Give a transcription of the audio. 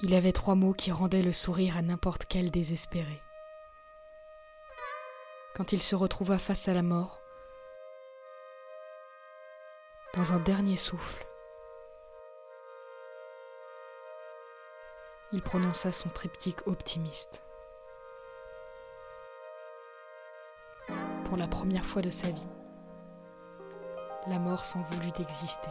Il avait trois mots qui rendaient le sourire à n'importe quel désespéré. Quand il se retrouva face à la mort, dans un dernier souffle, il prononça son triptyque optimiste. Pour la première fois de sa vie, la mort s'en voulut d'exister.